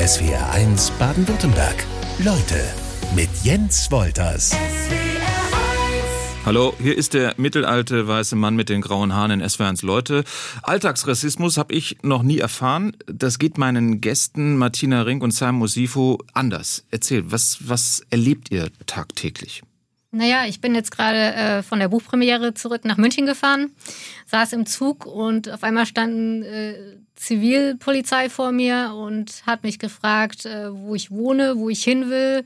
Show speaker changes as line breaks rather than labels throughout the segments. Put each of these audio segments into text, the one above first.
SWR1 Baden-Württemberg. Leute mit Jens Wolters.
Hallo, hier ist der mittelalte weiße Mann mit den grauen Haaren in SWR1 Leute. Alltagsrassismus habe ich noch nie erfahren. Das geht meinen Gästen Martina Rink und Sam Mosifo anders. Erzählt, was, was erlebt ihr tagtäglich?
Naja, ich bin jetzt gerade äh, von der Buchpremiere zurück nach München gefahren, saß im Zug und auf einmal standen äh, Zivilpolizei vor mir und hat mich gefragt, äh, wo ich wohne, wo ich hin will,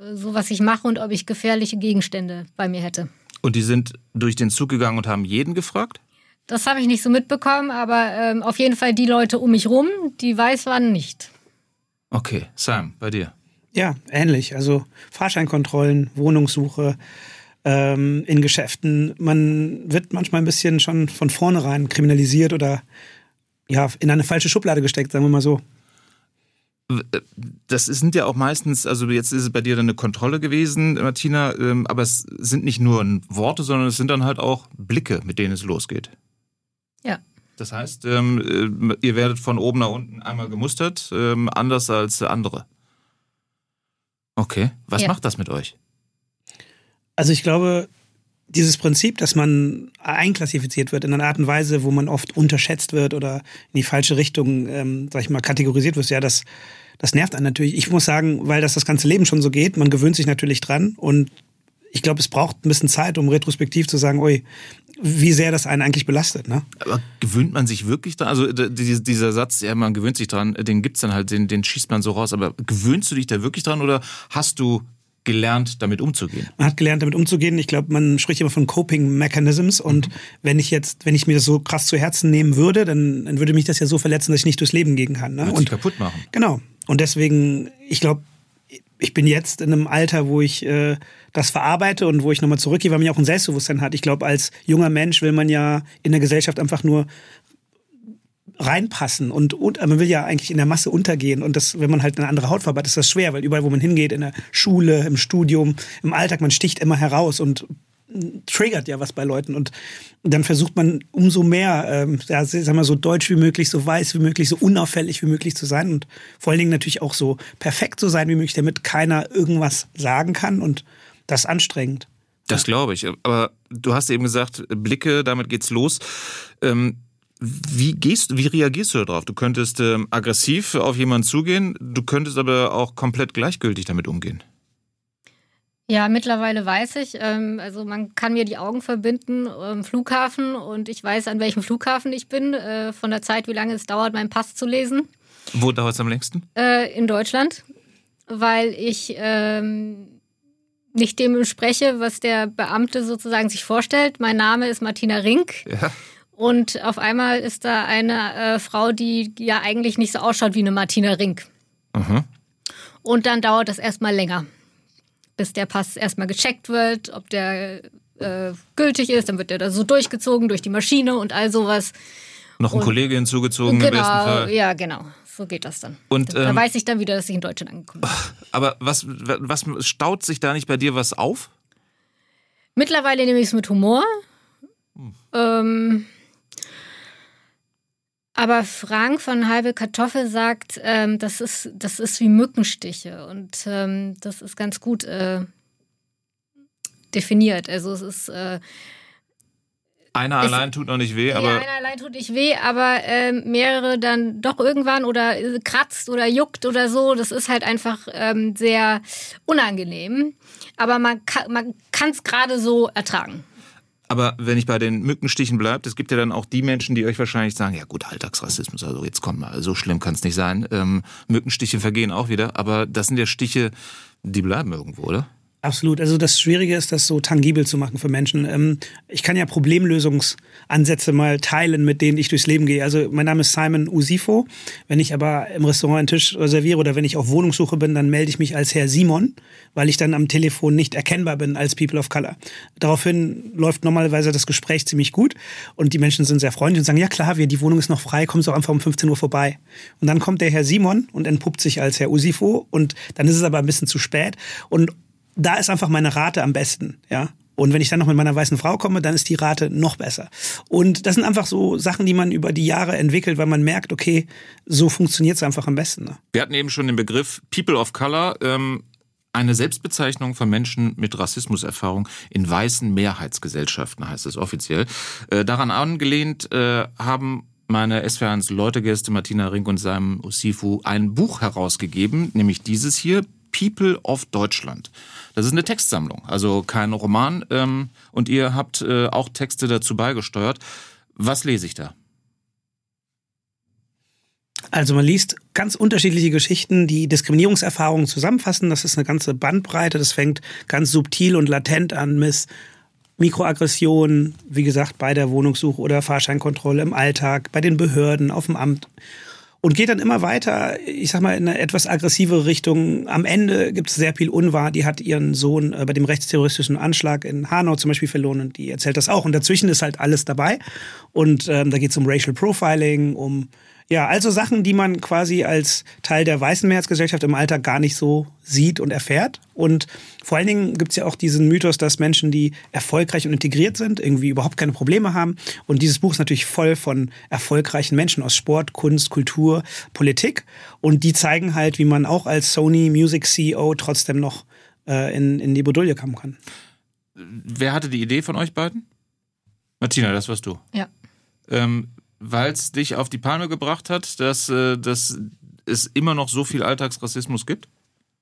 äh, so was ich mache und ob ich gefährliche Gegenstände bei mir hätte.
Und die sind durch den Zug gegangen und haben jeden gefragt?
Das habe ich nicht so mitbekommen, aber ähm, auf jeden Fall die Leute um mich rum, die weiß waren nicht.
Okay, Sam, bei dir.
Ja, ähnlich. Also Fahrscheinkontrollen, Wohnungssuche ähm, in Geschäften. Man wird manchmal ein bisschen schon von vornherein kriminalisiert oder ja, in eine falsche Schublade gesteckt, sagen wir mal so.
Das sind ja auch meistens, also jetzt ist es bei dir dann eine Kontrolle gewesen, Martina, ähm, aber es sind nicht nur Worte, sondern es sind dann halt auch Blicke, mit denen es losgeht.
Ja.
Das heißt, ähm, äh, ihr werdet von oben nach unten einmal gemustert, ähm, anders als andere. Okay, was ja. macht das mit euch?
Also ich glaube, dieses Prinzip, dass man einklassifiziert wird in einer Art und Weise, wo man oft unterschätzt wird oder in die falsche Richtung, ähm, sag ich mal, kategorisiert wird, ja, das, das nervt einen natürlich. Ich muss sagen, weil das das ganze Leben schon so geht, man gewöhnt sich natürlich dran und ich glaube, es braucht ein bisschen Zeit, um retrospektiv zu sagen, oi, wie sehr das einen eigentlich belastet. Ne?
Aber gewöhnt man sich wirklich dran? Also dieser Satz, ja, man gewöhnt sich dran, den gibt's dann halt, den, den schießt man so raus. Aber gewöhnst du dich da wirklich dran oder hast du gelernt, damit umzugehen?
Man hat gelernt, damit umzugehen. Ich glaube, man spricht immer von Coping Mechanisms. Und mhm. wenn ich jetzt, wenn ich mir das so krass zu Herzen nehmen würde, dann, dann würde mich das ja so verletzen, dass ich nicht durchs Leben gehen kann. Ne?
und kaputt machen.
Genau. Und deswegen, ich glaube, ich bin jetzt in einem Alter, wo ich äh, das verarbeite und wo ich nochmal zurückgehe, weil man ja auch ein Selbstbewusstsein hat. Ich glaube, als junger Mensch will man ja in der Gesellschaft einfach nur reinpassen und, und man will ja eigentlich in der Masse untergehen und das, wenn man halt eine andere Hautfarbe hat, ist das schwer, weil überall, wo man hingeht, in der Schule, im Studium, im Alltag, man sticht immer heraus und triggert ja was bei Leuten und dann versucht man umso mehr, ähm, ja, sagen wir so deutsch wie möglich, so weiß wie möglich, so unauffällig wie möglich zu sein und vor allen Dingen natürlich auch so perfekt zu sein wie möglich, damit keiner irgendwas sagen kann und das ist anstrengend.
Das glaube ich. Aber du hast eben gesagt, Blicke, damit geht's los. Ähm, wie gehst, wie reagierst du darauf? Du könntest ähm, aggressiv auf jemanden zugehen, du könntest aber auch komplett gleichgültig damit umgehen.
Ja, mittlerweile weiß ich. Ähm, also man kann mir die Augen verbinden am Flughafen und ich weiß, an welchem Flughafen ich bin, äh, von der Zeit, wie lange es dauert, meinen Pass zu lesen.
Wo dauert es am längsten?
Äh, in Deutschland, weil ich ähm, nicht dem spreche, was der Beamte sozusagen sich vorstellt. Mein Name ist Martina Rink. Ja. Und auf einmal ist da eine äh, Frau, die ja eigentlich nicht so ausschaut wie eine Martina Rink. Mhm. Und dann dauert das erstmal länger bis der Pass erstmal gecheckt wird, ob der äh, gültig ist. Dann wird der da so durchgezogen durch die Maschine und all sowas.
Noch ein und, Kollege hinzugezogen genau, im besten Fall.
Ja, genau. So geht das dann. Und, da ähm, weiß ich dann wieder, dass ich in Deutschland angekommen bin.
Aber was, was staut sich da nicht bei dir was auf?
Mittlerweile nehme ich es mit Humor. Hm. Ähm, aber Frank von Halbe Kartoffel sagt, ähm, das, ist, das ist wie Mückenstiche. Und ähm, das ist ganz gut äh, definiert. Also es ist. Äh,
einer allein tut noch nicht weh, aber.
Ja, einer allein tut nicht weh, aber äh, mehrere dann doch irgendwann oder kratzt oder juckt oder so. Das ist halt einfach ähm, sehr unangenehm. Aber man kann es gerade so ertragen.
Aber wenn ich bei den Mückenstichen bleibe, es gibt ja dann auch die Menschen, die euch wahrscheinlich sagen, ja gut, Alltagsrassismus, also jetzt kommt mal, so schlimm kann es nicht sein. Ähm, Mückenstiche vergehen auch wieder, aber das sind ja Stiche, die bleiben irgendwo, oder?
Absolut. Also das Schwierige ist, das so tangibel zu machen für Menschen. Ähm, ich kann ja Problemlösungsansätze mal teilen, mit denen ich durchs Leben gehe. Also mein Name ist Simon Usifo. Wenn ich aber im Restaurant einen Tisch reserviere oder wenn ich auf Wohnungssuche bin, dann melde ich mich als Herr Simon, weil ich dann am Telefon nicht erkennbar bin als People of Color. Daraufhin läuft normalerweise das Gespräch ziemlich gut und die Menschen sind sehr freundlich und sagen, ja klar, wir, die Wohnung ist noch frei, kommst du einfach um 15 Uhr vorbei. Und dann kommt der Herr Simon und entpuppt sich als Herr Usifo und dann ist es aber ein bisschen zu spät und da ist einfach meine Rate am besten, ja. Und wenn ich dann noch mit meiner weißen Frau komme, dann ist die Rate noch besser. Und das sind einfach so Sachen, die man über die Jahre entwickelt, weil man merkt, okay, so funktioniert es einfach am besten. Ne?
Wir hatten eben schon den Begriff People of Color. Ähm eine Selbstbezeichnung von Menschen mit Rassismuserfahrung in weißen Mehrheitsgesellschaften heißt es offiziell. Äh, daran angelehnt äh, haben meine SWR1 Leutegäste Martina Rink und Simon Osifu ein Buch herausgegeben, nämlich dieses hier, People of Deutschland. Das ist eine Textsammlung, also kein Roman. Ähm, und ihr habt äh, auch Texte dazu beigesteuert. Was lese ich da?
Also man liest ganz unterschiedliche Geschichten, die Diskriminierungserfahrungen zusammenfassen. Das ist eine ganze Bandbreite. Das fängt ganz subtil und latent an, Miss Mikroaggressionen, wie gesagt, bei der Wohnungssuche oder Fahrscheinkontrolle im Alltag, bei den Behörden, auf dem Amt. Und geht dann immer weiter, ich sag mal, in eine etwas aggressivere Richtung. Am Ende gibt es sehr viel Unwahr. Die hat ihren Sohn äh, bei dem rechtsterroristischen Anschlag in Hanau zum Beispiel verloren und die erzählt das auch. Und dazwischen ist halt alles dabei. Und ähm, da geht es um Racial Profiling, um ja, also Sachen, die man quasi als Teil der weißen Mehrheitsgesellschaft im Alltag gar nicht so sieht und erfährt. Und vor allen Dingen gibt es ja auch diesen Mythos, dass Menschen, die erfolgreich und integriert sind, irgendwie überhaupt keine Probleme haben. Und dieses Buch ist natürlich voll von erfolgreichen Menschen aus Sport, Kunst, Kultur, Politik. Und die zeigen halt, wie man auch als Sony Music CEO trotzdem noch äh, in, in die Bredouille kommen kann.
Wer hatte die Idee von euch beiden? Martina, das warst du.
Ja.
Ähm, weil es dich auf die Palme gebracht hat, dass, äh, dass es immer noch so viel Alltagsrassismus gibt?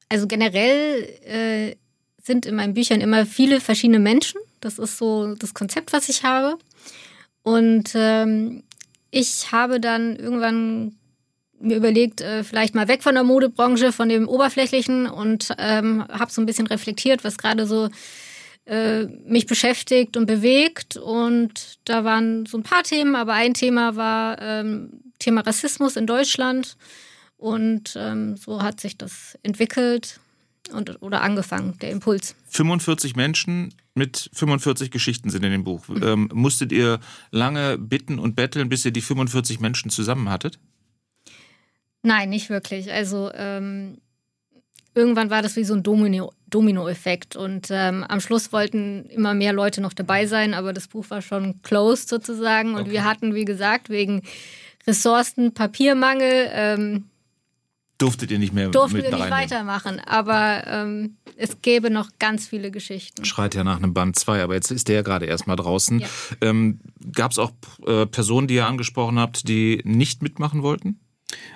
Also generell äh, sind in meinen Büchern immer viele verschiedene Menschen. Das ist so das Konzept, was ich habe. Und ähm, ich habe dann irgendwann mir überlegt, äh, vielleicht mal weg von der Modebranche, von dem Oberflächlichen und ähm, habe so ein bisschen reflektiert, was gerade so mich beschäftigt und bewegt. Und da waren so ein paar Themen, aber ein Thema war ähm, Thema Rassismus in Deutschland. Und ähm, so hat sich das entwickelt und, oder angefangen, der Impuls.
45 Menschen mit 45 Geschichten sind in dem Buch. Mhm. Ähm, musstet ihr lange bitten und betteln, bis ihr die 45 Menschen zusammen hattet?
Nein, nicht wirklich. Also ähm, irgendwann war das wie so ein Domino, Domino-Effekt. Und ähm, am Schluss wollten immer mehr Leute noch dabei sein, aber das Buch war schon closed sozusagen. Und okay. wir hatten, wie gesagt, wegen Ressourcen, Papiermangel. Ähm,
Durftet ihr nicht mehr
Durften wir nicht weitermachen, aber ähm, es gäbe noch ganz viele Geschichten.
Schreit ja nach einem Band 2, aber jetzt ist der ja gerade erstmal draußen. Ja. Ähm, Gab es auch äh, Personen, die ihr angesprochen habt, die nicht mitmachen wollten?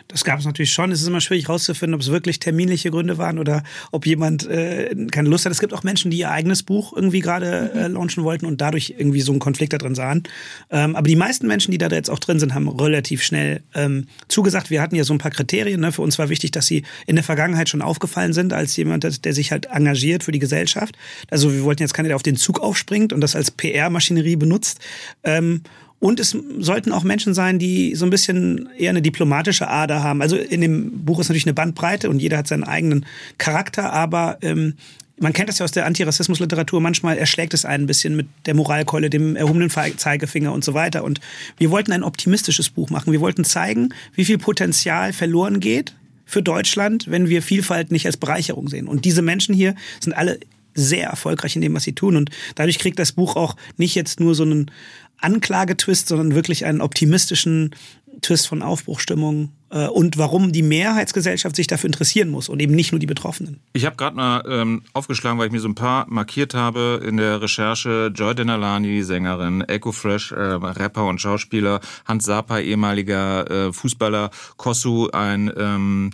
Das gab es natürlich schon. Es ist immer schwierig herauszufinden, ob es wirklich terminliche Gründe waren oder ob jemand äh, keine Lust hat. Es gibt auch Menschen, die ihr eigenes Buch irgendwie gerade äh, launchen wollten und dadurch irgendwie so einen Konflikt da drin sahen. Ähm, aber die meisten Menschen, die da jetzt auch drin sind, haben relativ schnell ähm, zugesagt. Wir hatten ja so ein paar Kriterien. Ne? Für uns war wichtig, dass sie in der Vergangenheit schon aufgefallen sind als jemand, der sich halt engagiert für die Gesellschaft. Also wir wollten jetzt keiner, der auf den Zug aufspringt und das als PR-Maschinerie benutzt. Ähm, und es sollten auch Menschen sein, die so ein bisschen eher eine diplomatische Ader haben. Also in dem Buch ist natürlich eine Bandbreite und jeder hat seinen eigenen Charakter, aber ähm, man kennt das ja aus der Antirassismusliteratur, manchmal erschlägt es einen ein bisschen mit der Moralkeule, dem erhobenen Zeigefinger und so weiter. Und wir wollten ein optimistisches Buch machen. Wir wollten zeigen, wie viel Potenzial verloren geht für Deutschland, wenn wir Vielfalt nicht als Bereicherung sehen. Und diese Menschen hier sind alle sehr erfolgreich in dem, was sie tun. Und dadurch kriegt das Buch auch nicht jetzt nur so einen Anklagetwist, sondern wirklich einen optimistischen Twist von Aufbruchstimmung äh, und warum die Mehrheitsgesellschaft sich dafür interessieren muss und eben nicht nur die Betroffenen.
Ich habe gerade mal ähm, aufgeschlagen, weil ich mir so ein paar markiert habe in der Recherche. Joy Denalani, Sängerin, Echo Fresh, äh, Rapper und Schauspieler, Hans Sapa, ehemaliger äh, Fußballer, Kossu, ein ähm,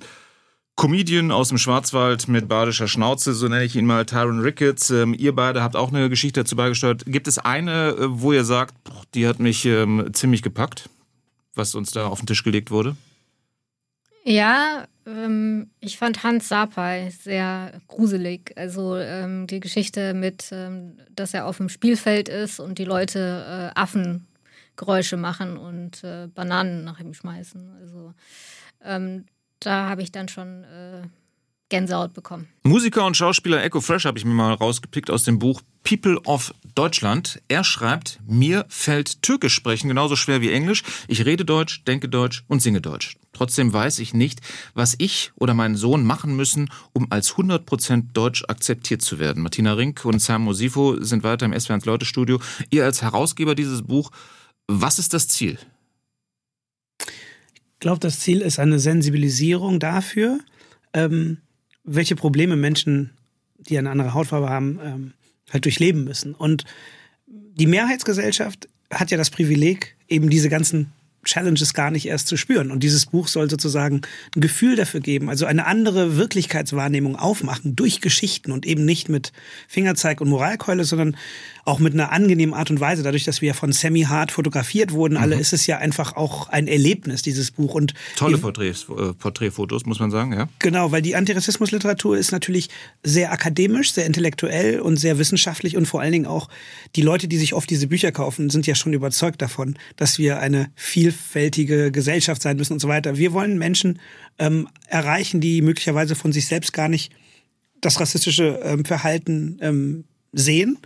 Comedian aus dem Schwarzwald mit badischer Schnauze, so nenne ich ihn mal, Tyron Ricketts. Ähm, ihr beide habt auch eine Geschichte dazu beigesteuert. Gibt es eine, äh, wo ihr sagt, die hat mich ähm, ziemlich gepackt, was uns da auf den Tisch gelegt wurde?
Ja, ähm, ich fand Hans Sapai sehr gruselig. Also ähm, die Geschichte mit, ähm, dass er auf dem Spielfeld ist und die Leute äh, Affengeräusche machen und äh, Bananen nach ihm schmeißen. Also ähm, da habe ich dann schon äh, Gänsehaut bekommen.
Musiker und Schauspieler Echo Fresh habe ich mir mal rausgepickt aus dem Buch People of Deutschland. Er schreibt, mir fällt Türkisch sprechen genauso schwer wie Englisch. Ich rede Deutsch, denke Deutsch und singe Deutsch. Trotzdem weiß ich nicht, was ich oder mein Sohn machen müssen, um als 100% Deutsch akzeptiert zu werden. Martina Rink und Sam Mosifo sind weiter im SWRs Leute Studio. Ihr als Herausgeber dieses Buch, was ist das Ziel?
Ich glaube, das Ziel ist eine Sensibilisierung dafür, ähm, welche Probleme Menschen, die eine andere Hautfarbe haben, ähm, halt durchleben müssen. Und die Mehrheitsgesellschaft hat ja das Privileg, eben diese ganzen Challenges gar nicht erst zu spüren. Und dieses Buch soll sozusagen ein Gefühl dafür geben, also eine andere Wirklichkeitswahrnehmung aufmachen durch Geschichten und eben nicht mit Fingerzeig und Moralkeule, sondern auch mit einer angenehmen Art und Weise. Dadurch, dass wir von Sammy Hart fotografiert wurden, mhm. alle ist es ja einfach auch ein Erlebnis, dieses Buch. Und
Tolle Porträts, äh, Porträtfotos, muss man sagen, ja.
Genau, weil die Antirassismusliteratur ist natürlich sehr akademisch, sehr intellektuell und sehr wissenschaftlich und vor allen Dingen auch die Leute, die sich oft diese Bücher kaufen, sind ja schon überzeugt davon, dass wir eine vielfältige Gesellschaft sein müssen und so weiter. Wir wollen Menschen ähm, erreichen, die möglicherweise von sich selbst gar nicht das rassistische ähm, Verhalten ähm, sehen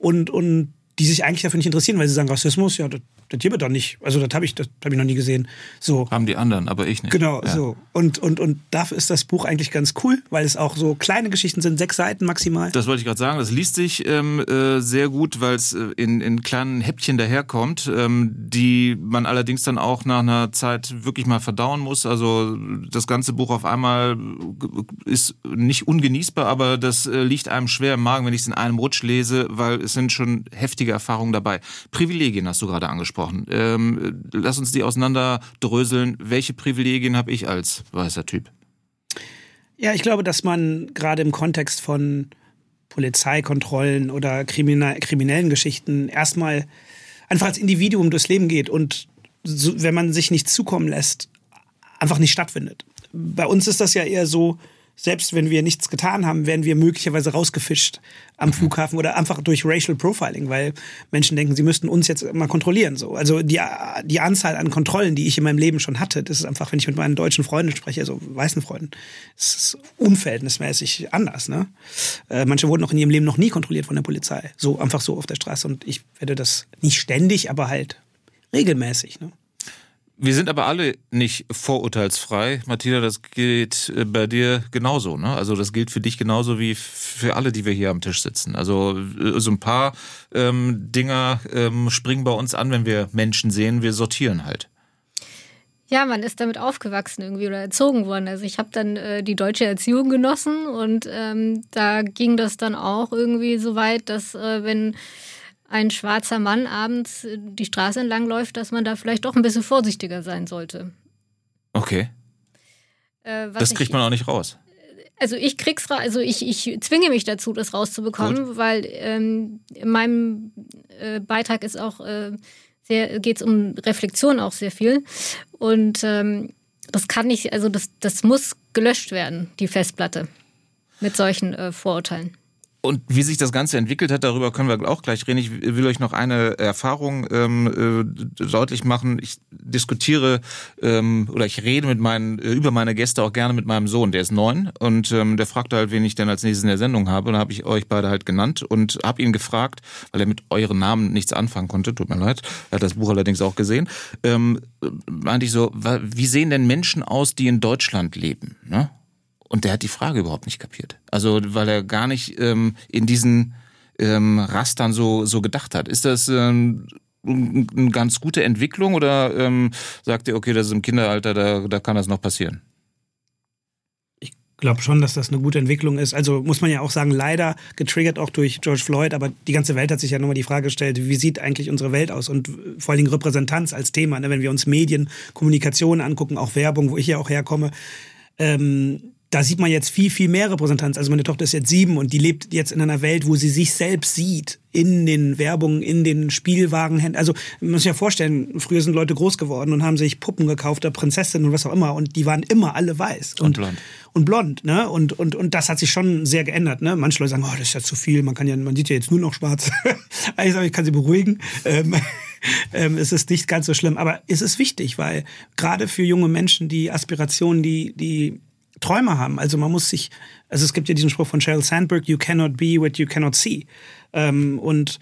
und, und die sich eigentlich dafür nicht interessieren, weil sie sagen, Rassismus, ja, das, das gibt doch nicht. Also das habe ich, das ich noch nie gesehen. So.
Haben die anderen, aber ich nicht.
Genau, ja. so. Und, und, und dafür ist das Buch eigentlich ganz cool, weil es auch so kleine Geschichten sind, sechs Seiten maximal.
Das wollte ich gerade sagen. Das liest sich ähm, äh, sehr gut, weil es äh, in, in kleinen Häppchen daherkommt, ähm, die man allerdings dann auch nach einer Zeit wirklich mal verdauen muss. Also das ganze Buch auf einmal ist nicht ungenießbar, aber das äh, liegt einem schwer im Magen, wenn ich es in einem Rutsch lese, weil es sind schon heftige Erfahrungen dabei. Privilegien hast du gerade angesprochen. Ähm, lass uns die auseinanderdröseln. Welche Privilegien habe ich als weißer Typ?
Ja, ich glaube, dass man gerade im Kontext von Polizeikontrollen oder kriminellen Geschichten erstmal einfach als Individuum durchs Leben geht und so, wenn man sich nicht zukommen lässt, einfach nicht stattfindet. Bei uns ist das ja eher so, selbst wenn wir nichts getan haben, werden wir möglicherweise rausgefischt am mhm. Flughafen oder einfach durch Racial Profiling, weil Menschen denken, sie müssten uns jetzt mal kontrollieren. So. Also die, die Anzahl an Kontrollen, die ich in meinem Leben schon hatte, das ist einfach, wenn ich mit meinen deutschen Freunden spreche, also weißen Freunden, das ist unverhältnismäßig anders. Ne? Äh, manche wurden auch in ihrem Leben noch nie kontrolliert von der Polizei. So einfach so auf der Straße. Und ich werde das nicht ständig, aber halt regelmäßig. Ne?
Wir sind aber alle nicht vorurteilsfrei. Martina, das gilt äh, bei dir genauso. Ne? Also das gilt für dich genauso wie für alle, die wir hier am Tisch sitzen. Also äh, so ein paar ähm, Dinger ähm, springen bei uns an, wenn wir Menschen sehen. Wir sortieren halt.
Ja, man ist damit aufgewachsen irgendwie oder erzogen worden. Also ich habe dann äh, die deutsche Erziehung genossen und ähm, da ging das dann auch irgendwie so weit, dass äh, wenn ein schwarzer Mann abends die Straße entlang läuft, dass man da vielleicht doch ein bisschen vorsichtiger sein sollte.
Okay. Äh, das kriegt ich, man auch nicht raus.
Also ich krieg's raus, also ich, ich zwinge mich dazu, das rauszubekommen, Gut. weil ähm, in meinem äh, Beitrag ist auch äh, sehr, geht es um Reflexion auch sehr viel. Und ähm, das kann nicht, also das, das muss gelöscht werden, die Festplatte, mit solchen äh, Vorurteilen.
Und wie sich das Ganze entwickelt hat, darüber können wir auch gleich reden. Ich will euch noch eine Erfahrung ähm, äh, deutlich machen. Ich diskutiere ähm, oder ich rede mit meinen äh, über meine Gäste auch gerne mit meinem Sohn. Der ist neun und ähm, der fragte halt, wen ich denn als nächstes in der Sendung habe. Und da habe ich euch beide halt genannt und habe ihn gefragt, weil er mit euren Namen nichts anfangen konnte. Tut mir leid. Er hat das Buch allerdings auch gesehen. Ähm, meinte ich so, wie sehen denn Menschen aus, die in Deutschland leben? Ne? Und der hat die Frage überhaupt nicht kapiert. Also weil er gar nicht ähm, in diesen ähm, Rastern so, so gedacht hat. Ist das ähm, eine ganz gute Entwicklung oder ähm, sagt ihr, okay, das ist im Kinderalter, da, da kann das noch passieren?
Ich glaube schon, dass das eine gute Entwicklung ist. Also muss man ja auch sagen, leider getriggert auch durch George Floyd, aber die ganze Welt hat sich ja nochmal die Frage gestellt, wie sieht eigentlich unsere Welt aus und vor allen Dingen Repräsentanz als Thema. Ne? Wenn wir uns Medien, Kommunikation angucken, auch Werbung, wo ich ja auch herkomme, ähm, da sieht man jetzt viel, viel mehr Repräsentanz. Also meine Tochter ist jetzt sieben und die lebt jetzt in einer Welt, wo sie sich selbst sieht. In den Werbungen, in den Spielwagen. Also man muss sich ja vorstellen, früher sind Leute groß geworden und haben sich Puppen gekauft, der Prinzessin und was auch immer. Und die waren immer alle weiß.
Und, und blond.
Und blond, ne? Und, und, und das hat sich schon sehr geändert, ne? Manche Leute sagen, oh, das ist ja zu viel, man kann ja, man sieht ja jetzt nur noch schwarz. ich sage, ich kann sie beruhigen. Ähm, ähm, es ist nicht ganz so schlimm. Aber es ist wichtig, weil gerade für junge Menschen die Aspirationen, die, die Träume haben. Also man muss sich, also es gibt ja diesen Spruch von Sheryl Sandberg, you cannot be what you cannot see. Ähm, und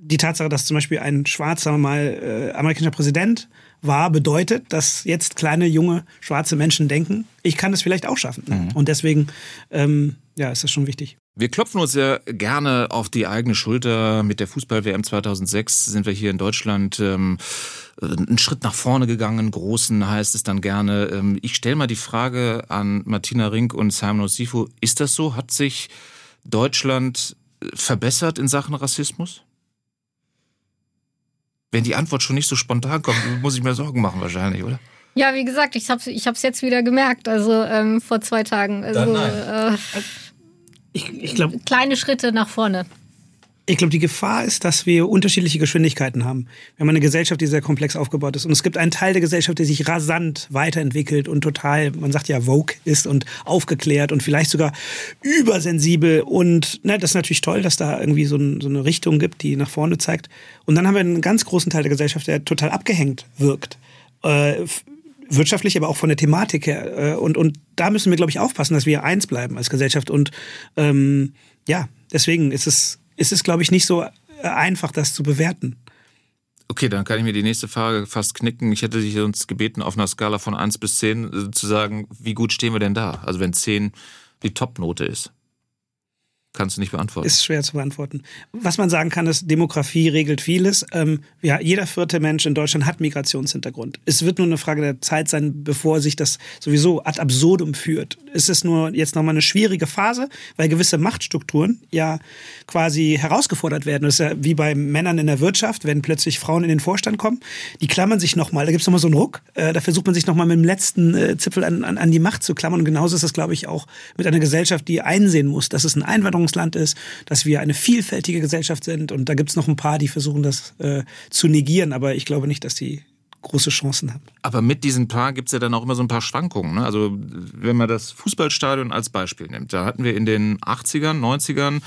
die Tatsache, dass zum Beispiel ein schwarzer mal äh, amerikanischer Präsident war, bedeutet, dass jetzt kleine, junge, schwarze Menschen denken, ich kann das vielleicht auch schaffen. Mhm. Und deswegen, ähm, ja, ist das schon wichtig.
Wir klopfen uns ja gerne auf die eigene Schulter. Mit der Fußball-WM 2006 sind wir hier in Deutschland ähm, einen Schritt nach vorne gegangen. Großen heißt es dann gerne. Ähm, ich stelle mal die Frage an Martina Rink und Simon Osifu. Ist das so? Hat sich Deutschland verbessert in Sachen Rassismus? Wenn die Antwort schon nicht so spontan kommt, muss ich mir Sorgen machen wahrscheinlich, oder?
Ja, wie gesagt, ich habe es ich jetzt wieder gemerkt, also ähm, vor zwei Tagen. Also, äh, ich, ich glaube. Kleine Schritte nach vorne.
Ich glaube, die Gefahr ist, dass wir unterschiedliche Geschwindigkeiten haben. Wir haben eine Gesellschaft, die sehr komplex aufgebaut ist. Und es gibt einen Teil der Gesellschaft, der sich rasant weiterentwickelt und total, man sagt ja, woke ist und aufgeklärt und vielleicht sogar übersensibel. Und ne, das ist natürlich toll, dass da irgendwie so, ein, so eine Richtung gibt, die nach vorne zeigt. Und dann haben wir einen ganz großen Teil der Gesellschaft, der total abgehängt wirkt. Äh, wirtschaftlich, aber auch von der Thematik her. Äh, und, und da müssen wir, glaube ich, aufpassen, dass wir eins bleiben als Gesellschaft. Und ähm, ja, deswegen ist es ist es, glaube ich, nicht so äh, einfach, das zu bewerten.
Okay, dann kann ich mir die nächste Frage fast knicken. Ich hätte dich uns gebeten, auf einer Skala von 1 bis 10 äh, zu sagen, wie gut stehen wir denn da? Also wenn 10 die Topnote ist. Kannst du nicht beantworten.
Ist schwer zu beantworten. Was man sagen kann, ist, Demografie regelt vieles. Ähm, ja, jeder vierte Mensch in Deutschland hat Migrationshintergrund. Es wird nur eine Frage der Zeit sein, bevor sich das sowieso ad absurdum führt. Es ist nur jetzt nochmal eine schwierige Phase, weil gewisse Machtstrukturen ja quasi herausgefordert werden. Das ist ja wie bei Männern in der Wirtschaft, wenn plötzlich Frauen in den Vorstand kommen. Die klammern sich nochmal. Da gibt es nochmal so einen Ruck. Äh, da versucht man sich nochmal mit dem letzten äh, Zipfel an, an, an die Macht zu klammern. Und genauso ist es, glaube ich, auch mit einer Gesellschaft, die einsehen muss, dass es ein Einwanderung Einwanderungsland ist, dass wir eine vielfältige Gesellschaft sind. Und da gibt es noch ein paar, die versuchen, das äh, zu negieren. Aber ich glaube nicht, dass die große Chancen haben.
Aber mit diesen paar gibt es ja dann auch immer so ein paar Schwankungen. Ne? Also wenn man das Fußballstadion als Beispiel nimmt, da hatten wir in den 80ern, 90ern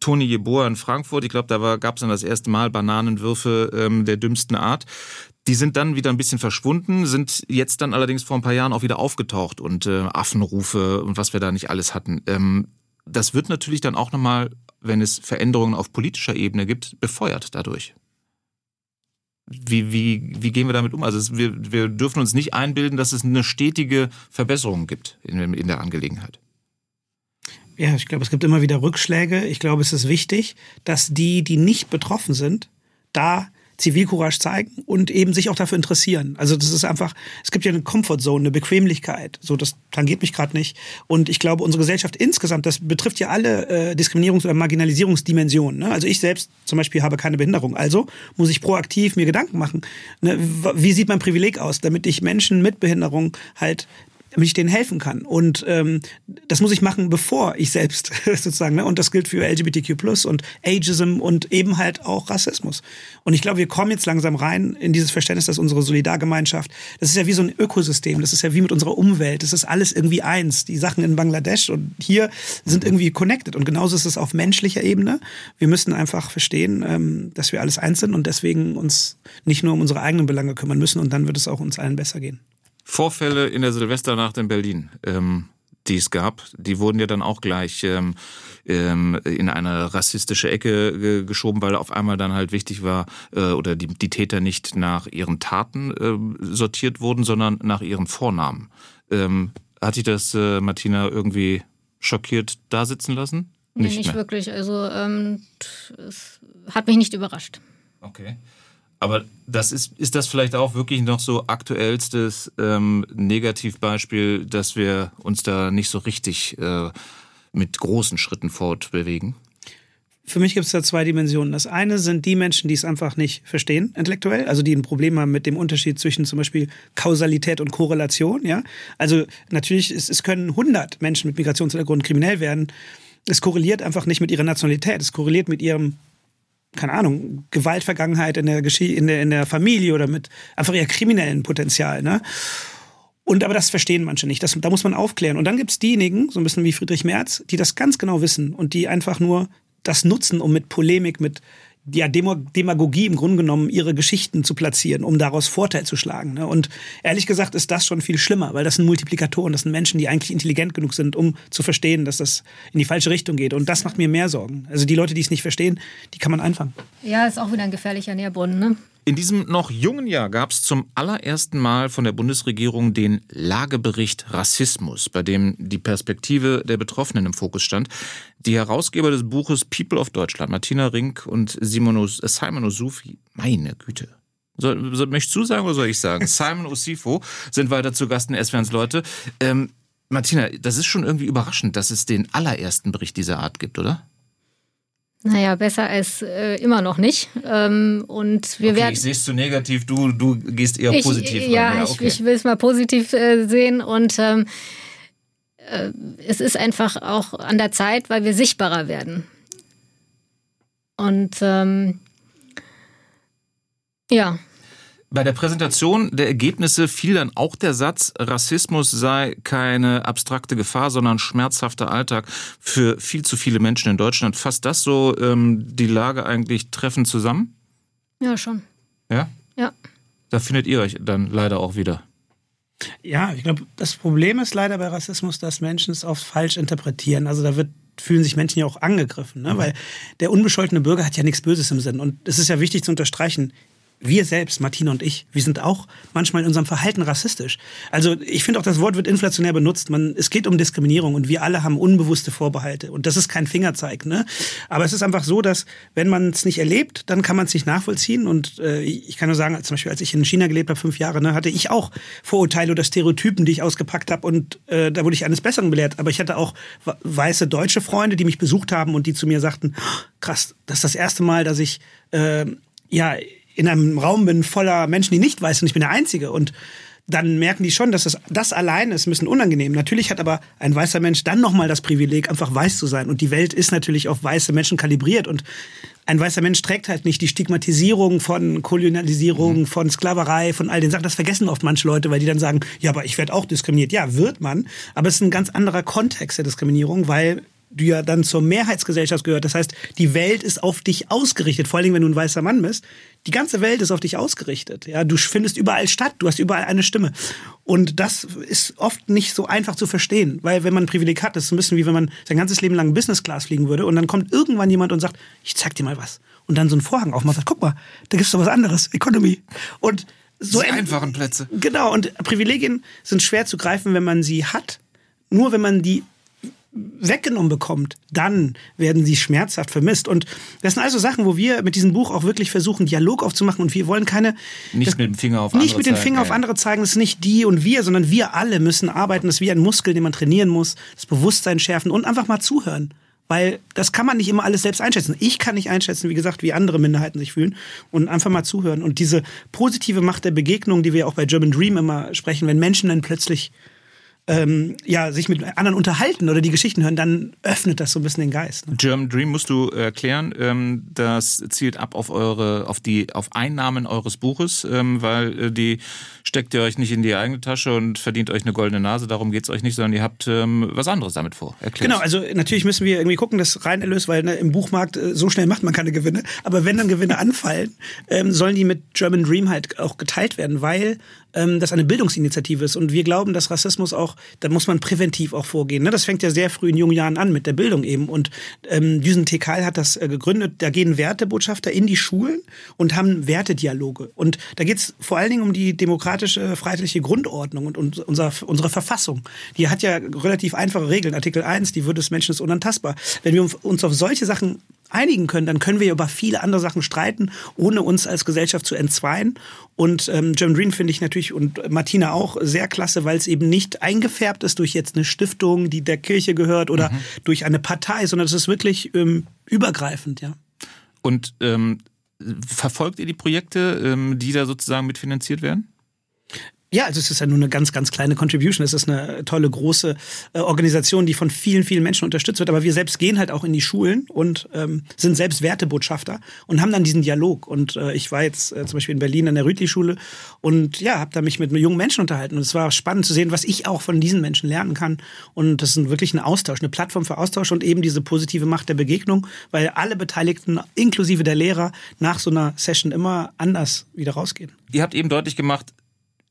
Toni Jeboa in Frankfurt. Ich glaube, da gab es dann das erste Mal Bananenwürfe ähm, der dümmsten Art. Die sind dann wieder ein bisschen verschwunden, sind jetzt dann allerdings vor ein paar Jahren auch wieder aufgetaucht und äh, Affenrufe und was wir da nicht alles hatten. Ähm, das wird natürlich dann auch nochmal, wenn es Veränderungen auf politischer Ebene gibt, befeuert dadurch. Wie, wie, wie gehen wir damit um? Also es, wir, wir dürfen uns nicht einbilden, dass es eine stetige Verbesserung gibt in, in der Angelegenheit.
Ja, ich glaube, es gibt immer wieder Rückschläge. Ich glaube, es ist wichtig, dass die, die nicht betroffen sind, da Zivilcourage zeigen und eben sich auch dafür interessieren. Also das ist einfach, es gibt ja eine Comfortzone, eine Bequemlichkeit. So, das tangiert mich gerade nicht. Und ich glaube, unsere Gesellschaft insgesamt, das betrifft ja alle äh, Diskriminierungs- oder Marginalisierungsdimensionen. Ne? Also ich selbst zum Beispiel habe keine Behinderung. Also muss ich proaktiv mir Gedanken machen. Ne? Wie sieht mein Privileg aus, damit ich Menschen mit Behinderung halt damit ich denen helfen kann. Und ähm, das muss ich machen, bevor ich selbst sozusagen, ne? und das gilt für LGBTQ und Ageism und eben halt auch Rassismus. Und ich glaube, wir kommen jetzt langsam rein in dieses Verständnis, dass unsere Solidargemeinschaft, das ist ja wie so ein Ökosystem, das ist ja wie mit unserer Umwelt, das ist alles irgendwie eins. Die Sachen in Bangladesch und hier sind irgendwie connected. Und genauso ist es auf menschlicher Ebene. Wir müssen einfach verstehen, ähm, dass wir alles eins sind und deswegen uns nicht nur um unsere eigenen Belange kümmern müssen und dann wird es auch uns allen besser gehen.
Vorfälle in der Silvesternacht in Berlin, ähm, die es gab, die wurden ja dann auch gleich ähm, ähm, in eine rassistische Ecke geschoben, weil auf einmal dann halt wichtig war, äh, oder die, die Täter nicht nach ihren Taten äh, sortiert wurden, sondern nach ihren Vornamen. Ähm, hat dich das, äh, Martina, irgendwie schockiert da sitzen lassen?
Nee, nicht, nicht wirklich. Also ähm, es hat mich nicht überrascht.
Okay. Aber das ist, ist das vielleicht auch wirklich noch so aktuellstes ähm, Negativbeispiel, dass wir uns da nicht so richtig äh, mit großen Schritten fortbewegen?
Für mich gibt es da zwei Dimensionen. Das eine sind die Menschen, die es einfach nicht verstehen, intellektuell, also die ein Problem haben mit dem Unterschied zwischen zum Beispiel Kausalität und Korrelation. Ja? Also natürlich, es, es können 100 Menschen mit Migrationshintergrund kriminell werden. Es korreliert einfach nicht mit ihrer Nationalität, es korreliert mit ihrem keine Ahnung, Gewaltvergangenheit in der, in der, in der Familie oder mit einfach eher kriminellen Potenzial. Ne? Und aber das verstehen manche nicht. Das, da muss man aufklären. Und dann gibt es diejenigen, so ein bisschen wie Friedrich Merz, die das ganz genau wissen und die einfach nur das nutzen, um mit Polemik, mit ja, Demagogie im Grunde genommen ihre Geschichten zu platzieren, um daraus Vorteil zu schlagen. Ne? Und ehrlich gesagt ist das schon viel schlimmer, weil das sind Multiplikatoren, das sind Menschen, die eigentlich intelligent genug sind, um zu verstehen, dass das in die falsche Richtung geht. Und das macht mir mehr Sorgen. Also die Leute, die es nicht verstehen, die kann man einfangen.
Ja, ist auch wieder ein gefährlicher Nährbrunnen. Ne?
In diesem noch jungen Jahr gab es zum allerersten Mal von der Bundesregierung den Lagebericht Rassismus, bei dem die Perspektive der Betroffenen im Fokus stand. Die Herausgeber des Buches People of Deutschland, Martina Rink und Simon, äh, Simon Osufi, meine Güte. Soll, soll, möchtest du sagen oder soll ich sagen? Simon Osifo sind weiter zu Gast in SWRs Leute. Ähm, Martina, das ist schon irgendwie überraschend, dass es den allerersten Bericht dieser Art gibt, oder?
Naja, besser als äh, immer noch nicht. Ähm, und wir
okay,
werden.
Ich sehe es zu negativ, du, du gehst eher
ich,
positiv.
Ja, ja okay. ich, ich will es mal positiv äh, sehen und ähm, äh, es ist einfach auch an der Zeit, weil wir sichtbarer werden. Und ähm, ja.
Bei der Präsentation der Ergebnisse fiel dann auch der Satz, Rassismus sei keine abstrakte Gefahr, sondern schmerzhafter Alltag für viel zu viele Menschen in Deutschland. Fasst das so ähm, die Lage eigentlich treffend zusammen?
Ja, schon.
Ja?
Ja.
Da findet ihr euch dann leider auch wieder.
Ja, ich glaube, das Problem ist leider bei Rassismus, dass Menschen es oft falsch interpretieren. Also da wird fühlen sich Menschen ja auch angegriffen, ne? Mhm. weil der unbescholtene Bürger hat ja nichts Böses im Sinn. Und es ist ja wichtig zu unterstreichen, wir selbst, Martina und ich, wir sind auch manchmal in unserem Verhalten rassistisch. Also ich finde auch, das Wort wird inflationär benutzt. Man, es geht um Diskriminierung und wir alle haben unbewusste Vorbehalte. Und das ist kein Fingerzeig. Ne? Aber es ist einfach so, dass wenn man es nicht erlebt, dann kann man es nicht nachvollziehen. Und äh, ich kann nur sagen, zum Beispiel, als ich in China gelebt habe, fünf Jahre, ne, hatte ich auch Vorurteile oder Stereotypen, die ich ausgepackt habe. Und äh, da wurde ich eines Besseren belehrt. Aber ich hatte auch weiße deutsche Freunde, die mich besucht haben und die zu mir sagten, krass, das ist das erste Mal, dass ich äh, ja in einem Raum bin voller Menschen, die nicht weiß und ich bin der Einzige und dann merken die schon, dass das, das allein ist ein bisschen unangenehm. Natürlich hat aber ein weißer Mensch dann nochmal das Privileg, einfach weiß zu sein. Und die Welt ist natürlich auf weiße Menschen kalibriert. Und ein weißer Mensch trägt halt nicht die Stigmatisierung von Kolonialisierung, mhm. von Sklaverei, von all den Sachen. Das vergessen oft manche Leute, weil die dann sagen, ja, aber ich werde auch diskriminiert. Ja, wird man. Aber es ist ein ganz anderer Kontext der Diskriminierung, weil du ja dann zur Mehrheitsgesellschaft gehört. Das heißt, die Welt ist auf dich ausgerichtet, vor allem wenn du ein weißer Mann bist. Die ganze Welt ist auf dich ausgerichtet. Ja, du findest überall statt, du hast überall eine Stimme. Und das ist oft nicht so einfach zu verstehen, weil wenn man ein Privileg hat, das ist ein bisschen wie wenn man sein ganzes Leben lang Business Class fliegen würde und dann kommt irgendwann jemand und sagt, ich zeig dir mal was. Und dann so einen Vorhang aufmacht, sagt, guck mal, da gibt's doch was anderes, Economy. Und so
Die einfachen Plätze.
Genau, und Privilegien sind schwer zu greifen, wenn man sie hat. Nur wenn man die weggenommen bekommt, dann werden sie schmerzhaft vermisst. Und das sind also Sachen, wo wir mit diesem Buch auch wirklich versuchen, Dialog aufzumachen. Und wir wollen keine.
Nicht
das,
mit dem Finger auf
andere Nicht mit dem Finger zeigen, auf andere zeigen. Das ist nicht die und wir, sondern wir alle müssen arbeiten. Das ist wie ein Muskel, den man trainieren muss. Das Bewusstsein schärfen und einfach mal zuhören. Weil das kann man nicht immer alles selbst einschätzen. Ich kann nicht einschätzen, wie gesagt, wie andere Minderheiten sich fühlen und einfach mal zuhören. Und diese positive Macht der Begegnung, die wir auch bei German Dream immer sprechen, wenn Menschen dann plötzlich ähm, ja, sich mit anderen unterhalten oder die Geschichten hören, dann öffnet das so ein bisschen den Geist.
Ne? German Dream musst du erklären. Ähm, das zielt ab auf eure, auf die, auf Einnahmen eures Buches, ähm, weil äh, die steckt ihr euch nicht in die eigene Tasche und verdient euch eine goldene Nase. Darum geht's euch nicht, sondern ihr habt ähm, was anderes damit vor.
Erklärt. Genau, also natürlich müssen wir irgendwie gucken, dass rein erlöst, weil ne, im Buchmarkt äh, so schnell macht man keine Gewinne. Aber wenn dann Gewinne anfallen, ähm, sollen die mit German Dream halt auch geteilt werden, weil ähm, das eine Bildungsinitiative ist. Und wir glauben, dass Rassismus auch, da muss man präventiv auch vorgehen. Ne? Das fängt ja sehr früh in jungen Jahren an mit der Bildung eben. Und ähm, Düsen Tekal hat das äh, gegründet. Da gehen Wertebotschafter in die Schulen und haben Wertedialoge. Und da geht es vor allen Dingen um die demokratische, freiheitliche Grundordnung und, und unser, unsere Verfassung. Die hat ja relativ einfache Regeln. Artikel 1, die Würde des Menschen ist unantastbar. Wenn wir uns auf solche Sachen einigen können, dann können wir über viele andere Sachen streiten, ohne uns als Gesellschaft zu entzweien. Und ähm, John Green finde ich natürlich und Martina auch sehr klasse, weil es eben nicht eingefärbt ist durch jetzt eine Stiftung, die der Kirche gehört oder mhm. durch eine Partei, sondern es ist wirklich ähm, übergreifend, ja.
Und ähm, verfolgt ihr die Projekte, ähm, die da sozusagen mitfinanziert werden?
Ja, also es ist ja nur eine ganz, ganz kleine Contribution. Es ist eine tolle, große äh, Organisation, die von vielen, vielen Menschen unterstützt wird. Aber wir selbst gehen halt auch in die Schulen und ähm, sind selbst Wertebotschafter und haben dann diesen Dialog. Und äh, ich war jetzt äh, zum Beispiel in Berlin an der Rütli-Schule und ja, habe da mich mit jungen Menschen unterhalten. Und es war spannend zu sehen, was ich auch von diesen Menschen lernen kann. Und das ist wirklich ein Austausch, eine Plattform für Austausch und eben diese positive Macht der Begegnung, weil alle Beteiligten, inklusive der Lehrer, nach so einer Session immer anders wieder rausgehen.
Ihr habt eben deutlich gemacht,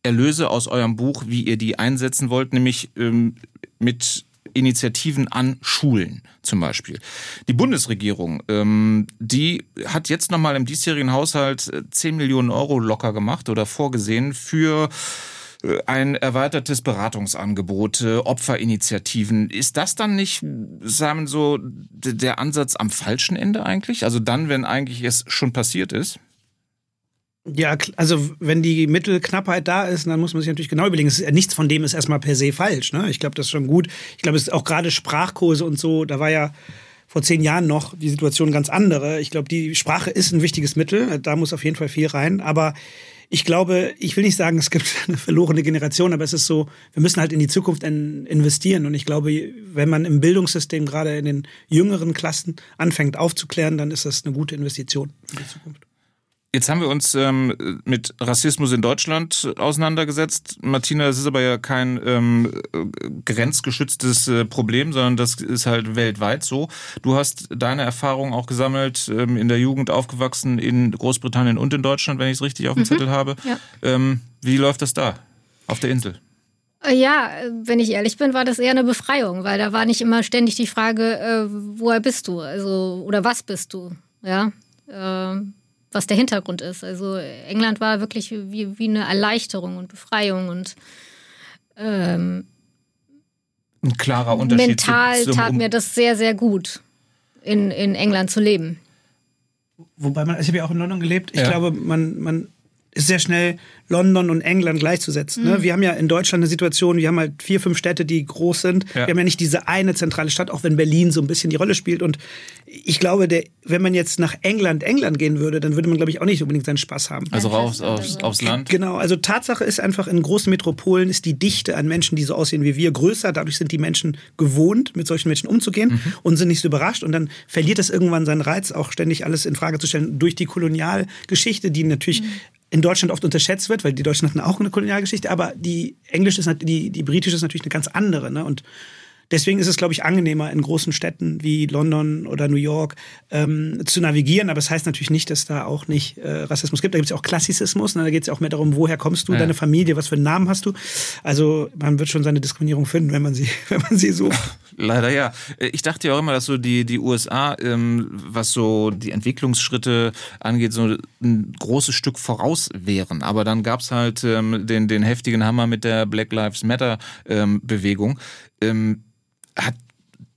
Erlöse aus eurem Buch, wie ihr die einsetzen wollt, nämlich ähm, mit Initiativen an Schulen zum Beispiel. Die Bundesregierung, ähm, die hat jetzt nochmal im diesjährigen Haushalt 10 Millionen Euro locker gemacht oder vorgesehen für äh, ein erweitertes Beratungsangebot, äh, Opferinitiativen. Ist das dann nicht, sagen so, der Ansatz am falschen Ende eigentlich? Also dann, wenn eigentlich es schon passiert ist?
Ja, also wenn die Mittelknappheit da ist, dann muss man sich natürlich genau überlegen. Ist, nichts von dem ist erstmal per se falsch. Ne? Ich glaube, das ist schon gut. Ich glaube, es ist auch gerade Sprachkurse und so, da war ja vor zehn Jahren noch die Situation ganz andere. Ich glaube, die Sprache ist ein wichtiges Mittel. Da muss auf jeden Fall viel rein. Aber ich glaube, ich will nicht sagen, es gibt eine verlorene Generation, aber es ist so, wir müssen halt in die Zukunft investieren. Und ich glaube, wenn man im Bildungssystem gerade in den jüngeren Klassen anfängt aufzuklären, dann ist das eine gute Investition für die Zukunft.
Jetzt haben wir uns ähm, mit Rassismus in Deutschland auseinandergesetzt. Martina, das ist aber ja kein ähm, grenzgeschütztes äh, Problem, sondern das ist halt weltweit so. Du hast deine Erfahrungen auch gesammelt, ähm, in der Jugend aufgewachsen in Großbritannien und in Deutschland, wenn ich es richtig auf dem mhm. Zettel habe. Ja. Ähm, wie läuft das da auf der Insel?
Äh, ja, wenn ich ehrlich bin, war das eher eine Befreiung, weil da war nicht immer ständig die Frage, äh, woher bist du, also oder was bist du, ja. Äh, was der Hintergrund ist. Also England war wirklich wie, wie eine Erleichterung und Befreiung und ähm,
ein klarer Unterschied.
Mental tat um mir das sehr, sehr gut, in, in England zu leben.
Wobei man, ich habe ja auch in London gelebt, ich ja. glaube, man, man ist sehr schnell London und England gleichzusetzen. Ne? Mhm. Wir haben ja in Deutschland eine Situation, wir haben halt vier, fünf Städte, die groß sind. Ja. Wir haben ja nicht diese eine zentrale Stadt, auch wenn Berlin so ein bisschen die Rolle spielt. Und ich glaube, der, wenn man jetzt nach England, England gehen würde, dann würde man, glaube ich, auch nicht unbedingt seinen Spaß haben.
Also raus aufs, aufs Land?
Genau, also Tatsache ist einfach, in großen Metropolen ist die Dichte an Menschen, die so aussehen wie wir, größer. Dadurch sind die Menschen gewohnt, mit solchen Menschen umzugehen mhm. und sind nicht so überrascht. Und dann verliert es irgendwann seinen Reiz, auch ständig alles in Frage zu stellen durch die Kolonialgeschichte, die natürlich mhm in Deutschland oft unterschätzt wird, weil die Deutschen hatten auch eine Kolonialgeschichte, aber die englische ist, die, die britische ist natürlich eine ganz andere. Ne? Und Deswegen ist es, glaube ich, angenehmer, in großen Städten wie London oder New York ähm, zu navigieren. Aber es das heißt natürlich nicht, dass da auch nicht äh, Rassismus gibt. Da gibt es ja auch Klassizismus. Ne? Da geht es ja auch mehr darum, woher kommst du, ja. deine Familie, was für einen Namen hast du. Also man wird schon seine Diskriminierung finden, wenn man sie, wenn man sie sucht.
Leider ja. Ich dachte ja auch immer, dass so die, die USA, ähm, was so die Entwicklungsschritte angeht, so ein großes Stück voraus wären. Aber dann gab es halt ähm, den, den heftigen Hammer mit der Black Lives Matter ähm, Bewegung. Ähm, hat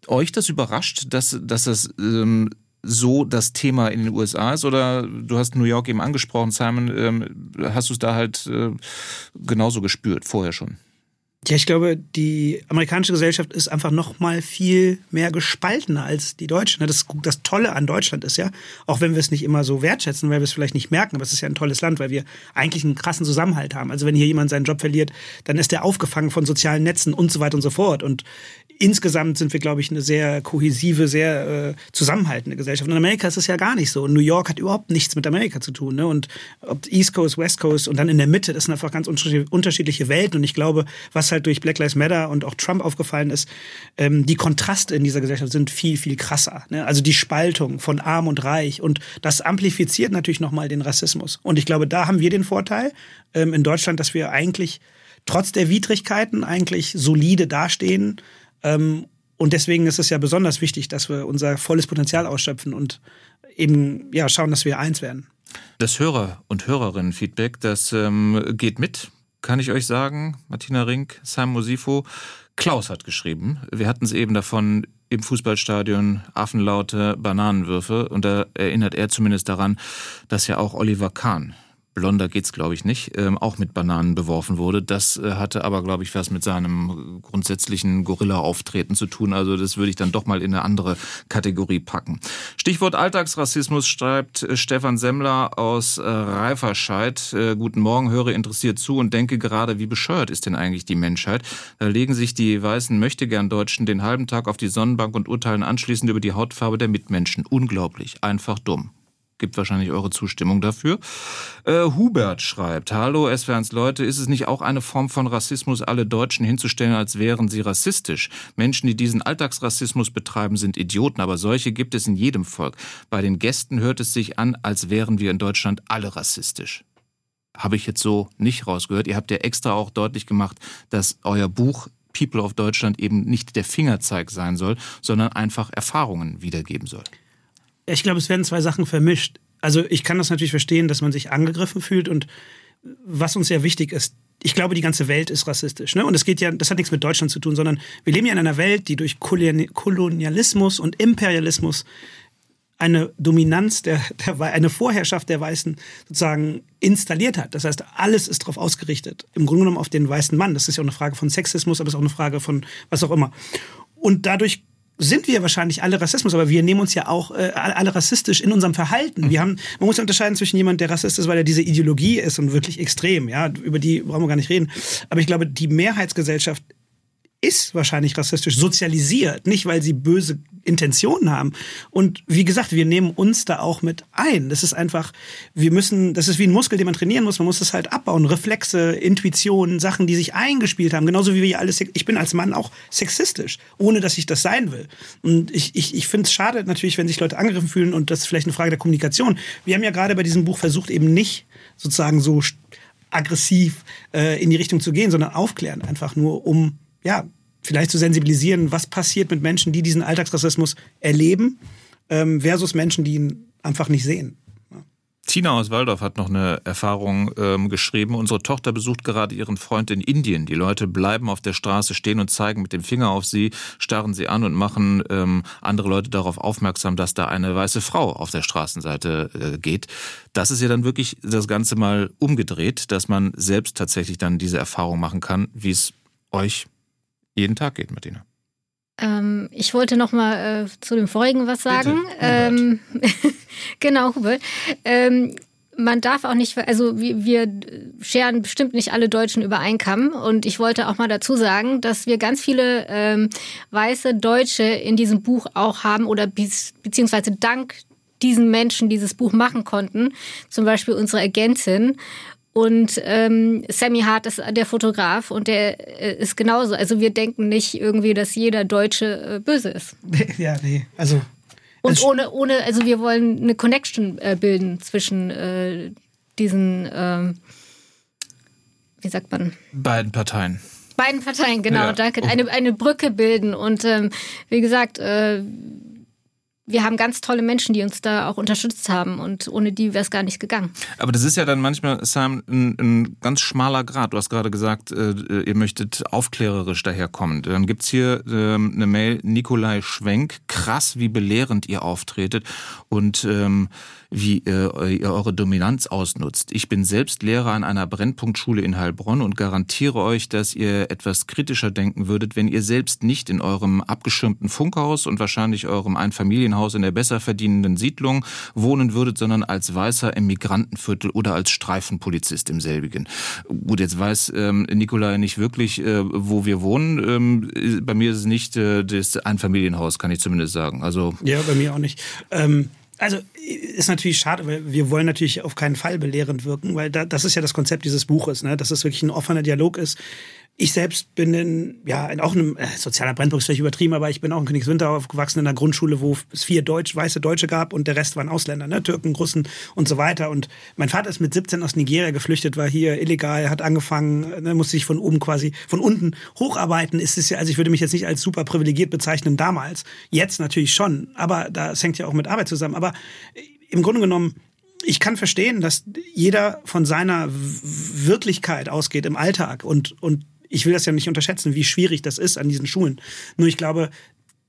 euch das überrascht, dass, dass das ähm, so das Thema in den USA ist? Oder du hast New York eben angesprochen, Simon, ähm, hast du es da halt äh, genauso gespürt, vorher schon?
Ja, ich glaube, die amerikanische Gesellschaft ist einfach noch mal viel mehr gespaltener als die deutsche. Das, das Tolle an Deutschland ist ja, auch wenn wir es nicht immer so wertschätzen, weil wir es vielleicht nicht merken, aber es ist ja ein tolles Land, weil wir eigentlich einen krassen Zusammenhalt haben. Also wenn hier jemand seinen Job verliert, dann ist er aufgefangen von sozialen Netzen und so weiter und so fort. Und insgesamt sind wir, glaube ich, eine sehr kohäsive, sehr äh, zusammenhaltende Gesellschaft. Und in Amerika ist es ja gar nicht so. Und New York hat überhaupt nichts mit Amerika zu tun. Ne? Und ob East Coast, West Coast und dann in der Mitte, das sind einfach ganz unterschiedliche Welten. Und ich glaube, was halt durch Black Lives Matter und auch Trump aufgefallen ist, ähm, die Kontraste in dieser Gesellschaft sind viel, viel krasser. Ne? Also die Spaltung von arm und reich. Und das amplifiziert natürlich nochmal den Rassismus. Und ich glaube, da haben wir den Vorteil ähm, in Deutschland, dass wir eigentlich trotz der Widrigkeiten eigentlich solide dastehen ähm, und deswegen ist es ja besonders wichtig, dass wir unser volles Potenzial ausschöpfen und eben ja, schauen, dass wir eins werden.
Das Hörer- und Hörerinnen-Feedback, das ähm, geht mit, kann ich euch sagen. Martina Rink, Sam Mosifo. Klaus hat geschrieben. Wir hatten es eben davon im Fußballstadion Affenlaute Bananenwürfe und da erinnert er zumindest daran, dass ja auch Oliver Kahn blonder geht's glaube ich nicht, ähm, auch mit Bananen beworfen wurde. Das äh, hatte aber glaube ich was mit seinem grundsätzlichen Gorilla-Auftreten zu tun. Also das würde ich dann doch mal in eine andere Kategorie packen. Stichwort Alltagsrassismus schreibt äh, Stefan Semmler aus äh, Reiferscheid. Äh, guten Morgen, höre interessiert zu und denke gerade, wie bescheuert ist denn eigentlich die Menschheit? Da legen sich die weißen Möchtegern-Deutschen den halben Tag auf die Sonnenbank und urteilen anschließend über die Hautfarbe der Mitmenschen. Unglaublich, einfach dumm gibt wahrscheinlich eure Zustimmung dafür. Äh, Hubert schreibt, hallo SWRs Leute, ist es nicht auch eine Form von Rassismus, alle Deutschen hinzustellen, als wären sie rassistisch? Menschen, die diesen Alltagsrassismus betreiben, sind Idioten, aber solche gibt es in jedem Volk. Bei den Gästen hört es sich an, als wären wir in Deutschland alle rassistisch. Habe ich jetzt so nicht rausgehört. Ihr habt ja extra auch deutlich gemacht, dass euer Buch People of Deutschland eben nicht der Fingerzeig sein soll, sondern einfach Erfahrungen wiedergeben soll.
Ich glaube, es werden zwei Sachen vermischt. Also ich kann das natürlich verstehen, dass man sich angegriffen fühlt und was uns sehr wichtig ist, ich glaube, die ganze Welt ist rassistisch. Ne? Und es geht ja, das hat nichts mit Deutschland zu tun, sondern wir leben ja in einer Welt, die durch Kolonialismus und Imperialismus eine Dominanz der, der eine Vorherrschaft der Weißen sozusagen installiert hat. Das heißt, alles ist darauf ausgerichtet. Im Grunde genommen auf den weißen Mann. Das ist ja auch eine Frage von Sexismus, aber es ist auch eine Frage von was auch immer. Und dadurch sind wir wahrscheinlich alle Rassismus, aber wir nehmen uns ja auch äh, alle rassistisch in unserem Verhalten. Wir haben, man muss unterscheiden zwischen jemand, der Rassist ist, weil er diese Ideologie ist und wirklich extrem, ja, über die brauchen wir gar nicht reden. Aber ich glaube, die Mehrheitsgesellschaft ist wahrscheinlich rassistisch sozialisiert, nicht weil sie böse Intentionen haben. Und wie gesagt, wir nehmen uns da auch mit ein. Das ist einfach, wir müssen, das ist wie ein Muskel, den man trainieren muss. Man muss das halt abbauen. Reflexe, Intuitionen, Sachen, die sich eingespielt haben. Genauso wie wir alles, ich bin als Mann auch sexistisch, ohne dass ich das sein will. Und ich, ich, ich finde es schade natürlich, wenn sich Leute angegriffen fühlen und das ist vielleicht eine Frage der Kommunikation. Wir haben ja gerade bei diesem Buch versucht, eben nicht sozusagen so aggressiv äh, in die Richtung zu gehen, sondern aufklären, einfach nur um ja, vielleicht zu sensibilisieren, was passiert mit Menschen, die diesen Alltagsrassismus erleben, ähm, versus Menschen, die ihn einfach nicht sehen.
Tina aus Waldorf hat noch eine Erfahrung ähm, geschrieben. Unsere Tochter besucht gerade ihren Freund in Indien. Die Leute bleiben auf der Straße stehen und zeigen mit dem Finger auf sie, starren sie an und machen ähm, andere Leute darauf aufmerksam, dass da eine weiße Frau auf der Straßenseite äh, geht. Das ist ja dann wirklich das Ganze mal umgedreht, dass man selbst tatsächlich dann diese Erfahrung machen kann, wie es euch jeden Tag geht, Martina.
Ähm, ich wollte noch mal äh, zu dem vorigen was sagen. Ähm, genau, Hubert. Ähm, man darf auch nicht, also wir, wir scheren bestimmt nicht alle Deutschen über Kamm. Und ich wollte auch mal dazu sagen, dass wir ganz viele ähm, weiße Deutsche in diesem Buch auch haben oder beziehungsweise dank diesen Menschen dieses Buch machen konnten. Zum Beispiel unsere Agentin. Und ähm, Sammy Hart ist der Fotograf und der äh, ist genauso. Also wir denken nicht irgendwie, dass jeder Deutsche äh, böse ist.
Ja, nee. Also.
Und ohne, ohne, also wir wollen eine Connection äh, bilden zwischen äh, diesen, ähm, wie sagt man?
Beiden Parteien.
Beiden Parteien, genau, ja. danke. Eine, eine Brücke bilden. Und ähm, wie gesagt, äh, wir haben ganz tolle Menschen, die uns da auch unterstützt haben und ohne die wäre es gar nicht gegangen.
Aber das ist ja dann manchmal, Sam, ein, ein ganz schmaler Grad. Du hast gerade gesagt, äh, ihr möchtet aufklärerisch daherkommen. Dann gibt's hier ähm, eine Mail, Nikolai Schwenk, krass, wie belehrend ihr auftretet und ähm, wie äh, ihr eure Dominanz ausnutzt. Ich bin selbst Lehrer an einer Brennpunktschule in Heilbronn und garantiere euch, dass ihr etwas kritischer denken würdet, wenn ihr selbst nicht in eurem abgeschirmten Funkhaus und wahrscheinlich eurem Einfamilienhaus in der besser verdienenden Siedlung wohnen würdet, sondern als Weißer im Migrantenviertel oder als Streifenpolizist im selbigen. Gut, jetzt weiß ähm, Nikolai nicht wirklich, äh, wo wir wohnen. Ähm, bei mir ist es nicht äh, das Einfamilienhaus, kann ich zumindest sagen. Also
ja, bei mir auch nicht. Ähm also ist natürlich schade, weil wir wollen natürlich auf keinen Fall belehrend wirken, weil da, das ist ja das Konzept dieses Buches, ne? dass es wirklich ein offener Dialog ist. Ich selbst bin in, ja, in auch einem äh, sozialer Brennpunkt ist vielleicht übertrieben, aber ich bin auch in Königswinter aufgewachsen in einer Grundschule, wo es vier Deutsch, weiße Deutsche gab und der Rest waren Ausländer, ne? Türken, Russen und so weiter. Und mein Vater ist mit 17 aus Nigeria geflüchtet, war hier illegal, hat angefangen, ne, musste sich von oben quasi, von unten hocharbeiten. Ist es ja, also ich würde mich jetzt nicht als super privilegiert bezeichnen damals. Jetzt natürlich schon, aber das hängt ja auch mit Arbeit zusammen. Aber im Grunde genommen, ich kann verstehen, dass jeder von seiner Wirklichkeit ausgeht im Alltag und, und ich will das ja nicht unterschätzen, wie schwierig das ist an diesen Schulen. Nur ich glaube,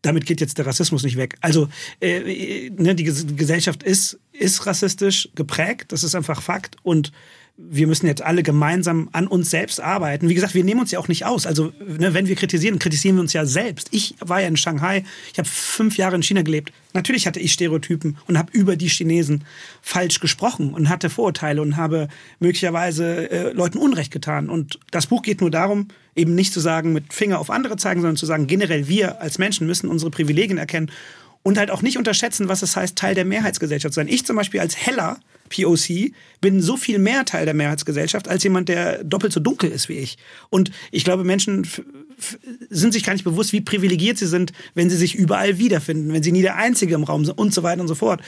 damit geht jetzt der Rassismus nicht weg. Also äh, ne, die Gesellschaft ist, ist rassistisch geprägt, das ist einfach Fakt. Und wir müssen jetzt alle gemeinsam an uns selbst arbeiten. Wie gesagt, wir nehmen uns ja auch nicht aus. Also, ne, wenn wir kritisieren, kritisieren wir uns ja selbst. Ich war ja in Shanghai, ich habe fünf Jahre in China gelebt. Natürlich hatte ich Stereotypen und habe über die Chinesen falsch gesprochen und hatte Vorurteile und habe möglicherweise äh, Leuten Unrecht getan. Und das Buch geht nur darum, eben nicht zu sagen, mit Finger auf andere zeigen, sondern zu sagen, generell wir als Menschen müssen unsere Privilegien erkennen und halt auch nicht unterschätzen, was es heißt, Teil der Mehrheitsgesellschaft zu sein. Ich zum Beispiel als Heller POC bin so viel mehr Teil der Mehrheitsgesellschaft als jemand, der doppelt so dunkel ist wie ich. Und ich glaube, Menschen sind sich gar nicht bewusst, wie privilegiert sie sind, wenn sie sich überall wiederfinden, wenn sie nie der Einzige im Raum sind und so weiter und so fort.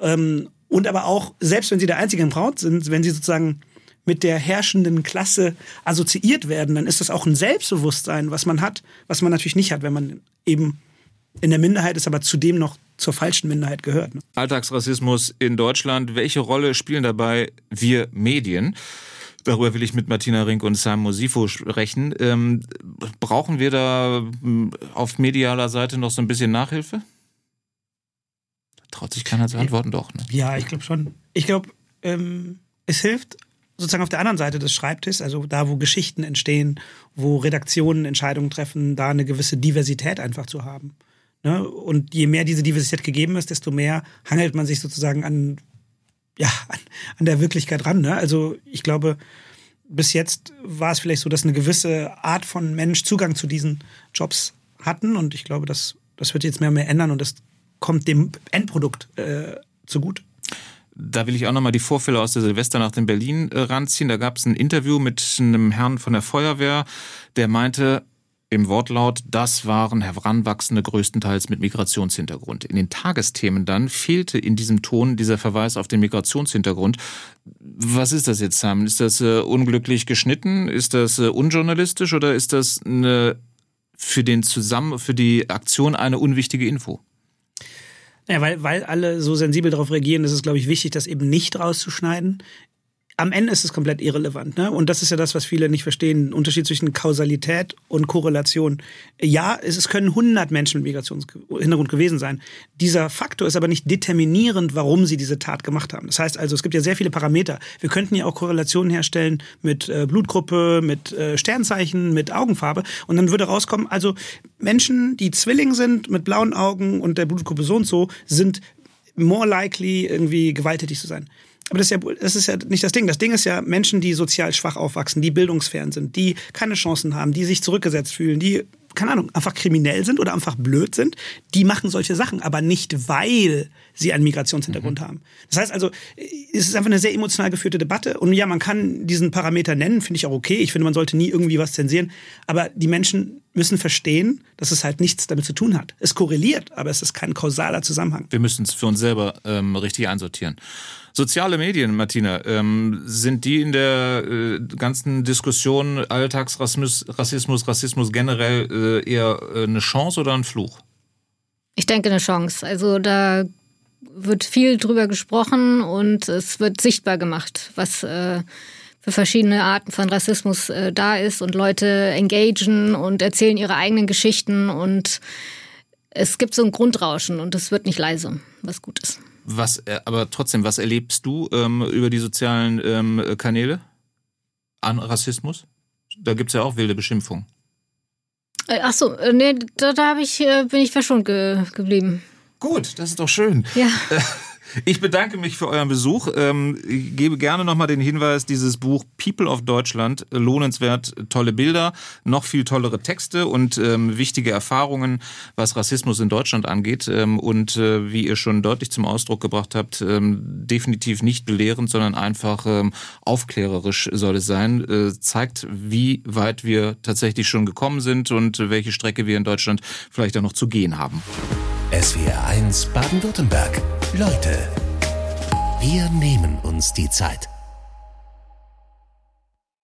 Ähm, und aber auch, selbst wenn sie der Einzige im Braut sind, wenn sie sozusagen mit der herrschenden Klasse assoziiert werden, dann ist das auch ein Selbstbewusstsein, was man hat, was man natürlich nicht hat, wenn man eben in der Minderheit ist, aber zudem noch zur falschen Minderheit gehört. Ne?
Alltagsrassismus in Deutschland. Welche Rolle spielen dabei wir Medien? Darüber will ich mit Martina Rink und Sam Mosifo sprechen. Ähm, brauchen wir da hm, auf medialer Seite noch so ein bisschen Nachhilfe? Traut sich keiner zu antworten, doch. Ne?
Ja, ich glaube schon. Ich glaube, ähm, es hilft sozusagen auf der anderen Seite des Schreibtisches, also da, wo Geschichten entstehen, wo Redaktionen Entscheidungen treffen, da eine gewisse Diversität einfach zu haben. Ne? Und je mehr diese Diversität gegeben ist, desto mehr hangelt man sich sozusagen an, ja, an, an der Wirklichkeit ran. Ne? Also ich glaube, bis jetzt war es vielleicht so, dass eine gewisse Art von Mensch Zugang zu diesen Jobs hatten. Und ich glaube, das, das wird jetzt mehr und mehr ändern und das kommt dem Endprodukt äh, zugute.
Da will ich auch nochmal die Vorfälle aus der Silvesternacht in Berlin äh, ranziehen. Da gab es ein Interview mit einem Herrn von der Feuerwehr, der meinte, im Wortlaut, das waren Heranwachsende größtenteils mit Migrationshintergrund. In den Tagesthemen dann fehlte in diesem Ton dieser Verweis auf den Migrationshintergrund. Was ist das jetzt, Simon? Ist das äh, unglücklich geschnitten? Ist das äh, unjournalistisch oder ist das eine, für den Zusammen, für die Aktion eine unwichtige Info?
Ja, weil, weil alle so sensibel darauf reagieren, ist es, glaube ich, wichtig, das eben nicht rauszuschneiden am Ende ist es komplett irrelevant. Ne? Und das ist ja das, was viele nicht verstehen. Unterschied zwischen Kausalität und Korrelation. Ja, es, es können 100 Menschen mit Migrationshintergrund gewesen sein. Dieser Faktor ist aber nicht determinierend, warum sie diese Tat gemacht haben. Das heißt also, es gibt ja sehr viele Parameter. Wir könnten ja auch Korrelationen herstellen mit äh, Blutgruppe, mit äh, Sternzeichen, mit Augenfarbe. Und dann würde rauskommen, also Menschen, die Zwilling sind mit blauen Augen und der Blutgruppe so und so, sind more likely irgendwie gewalttätig zu sein. Aber das ist, ja, das ist ja nicht das Ding. Das Ding ist ja Menschen, die sozial schwach aufwachsen, die bildungsfern sind, die keine Chancen haben, die sich zurückgesetzt fühlen, die, keine Ahnung, einfach kriminell sind oder einfach blöd sind, die machen solche Sachen, aber nicht, weil sie einen Migrationshintergrund mhm. haben. Das heißt also, es ist einfach eine sehr emotional geführte Debatte. Und ja, man kann diesen Parameter nennen, finde ich auch okay. Ich finde, man sollte nie irgendwie was zensieren. Aber die Menschen müssen verstehen, dass es halt nichts damit zu tun hat. Es korreliert, aber es ist kein kausaler Zusammenhang.
Wir müssen es für uns selber ähm, richtig einsortieren. Soziale Medien, Martina, ähm, sind die in der äh, ganzen Diskussion Alltagsrassismus, Rassismus, Rassismus generell äh, eher äh, eine Chance oder ein Fluch?
Ich denke eine Chance. Also da wird viel drüber gesprochen und es wird sichtbar gemacht, was äh, für verschiedene Arten von Rassismus äh, da ist und Leute engagen und erzählen ihre eigenen Geschichten und es gibt so ein Grundrauschen und es wird nicht leise, was gut ist.
Was, äh, aber trotzdem, was erlebst du ähm, über die sozialen ähm, Kanäle an Rassismus? Da gibt es ja auch wilde Beschimpfungen.
Äh, ach so, äh, nee, da, da ich, bin ich verschont ge geblieben.
Gut, das ist doch schön.
Ja.
Ich bedanke mich für euren Besuch. Ähm, ich gebe gerne nochmal den Hinweis, dieses Buch People of Deutschland, lohnenswert, tolle Bilder, noch viel tollere Texte und ähm, wichtige Erfahrungen, was Rassismus in Deutschland angeht. Ähm, und äh, wie ihr schon deutlich zum Ausdruck gebracht habt, definitiv nicht belehrend, sondern einfach aufklärerisch soll es sein. Äh, zeigt, wie weit wir tatsächlich schon gekommen sind und welche Strecke wir in Deutschland vielleicht auch noch zu gehen haben.
SWR 1 Baden-Württemberg. Leute, wir nehmen uns die Zeit.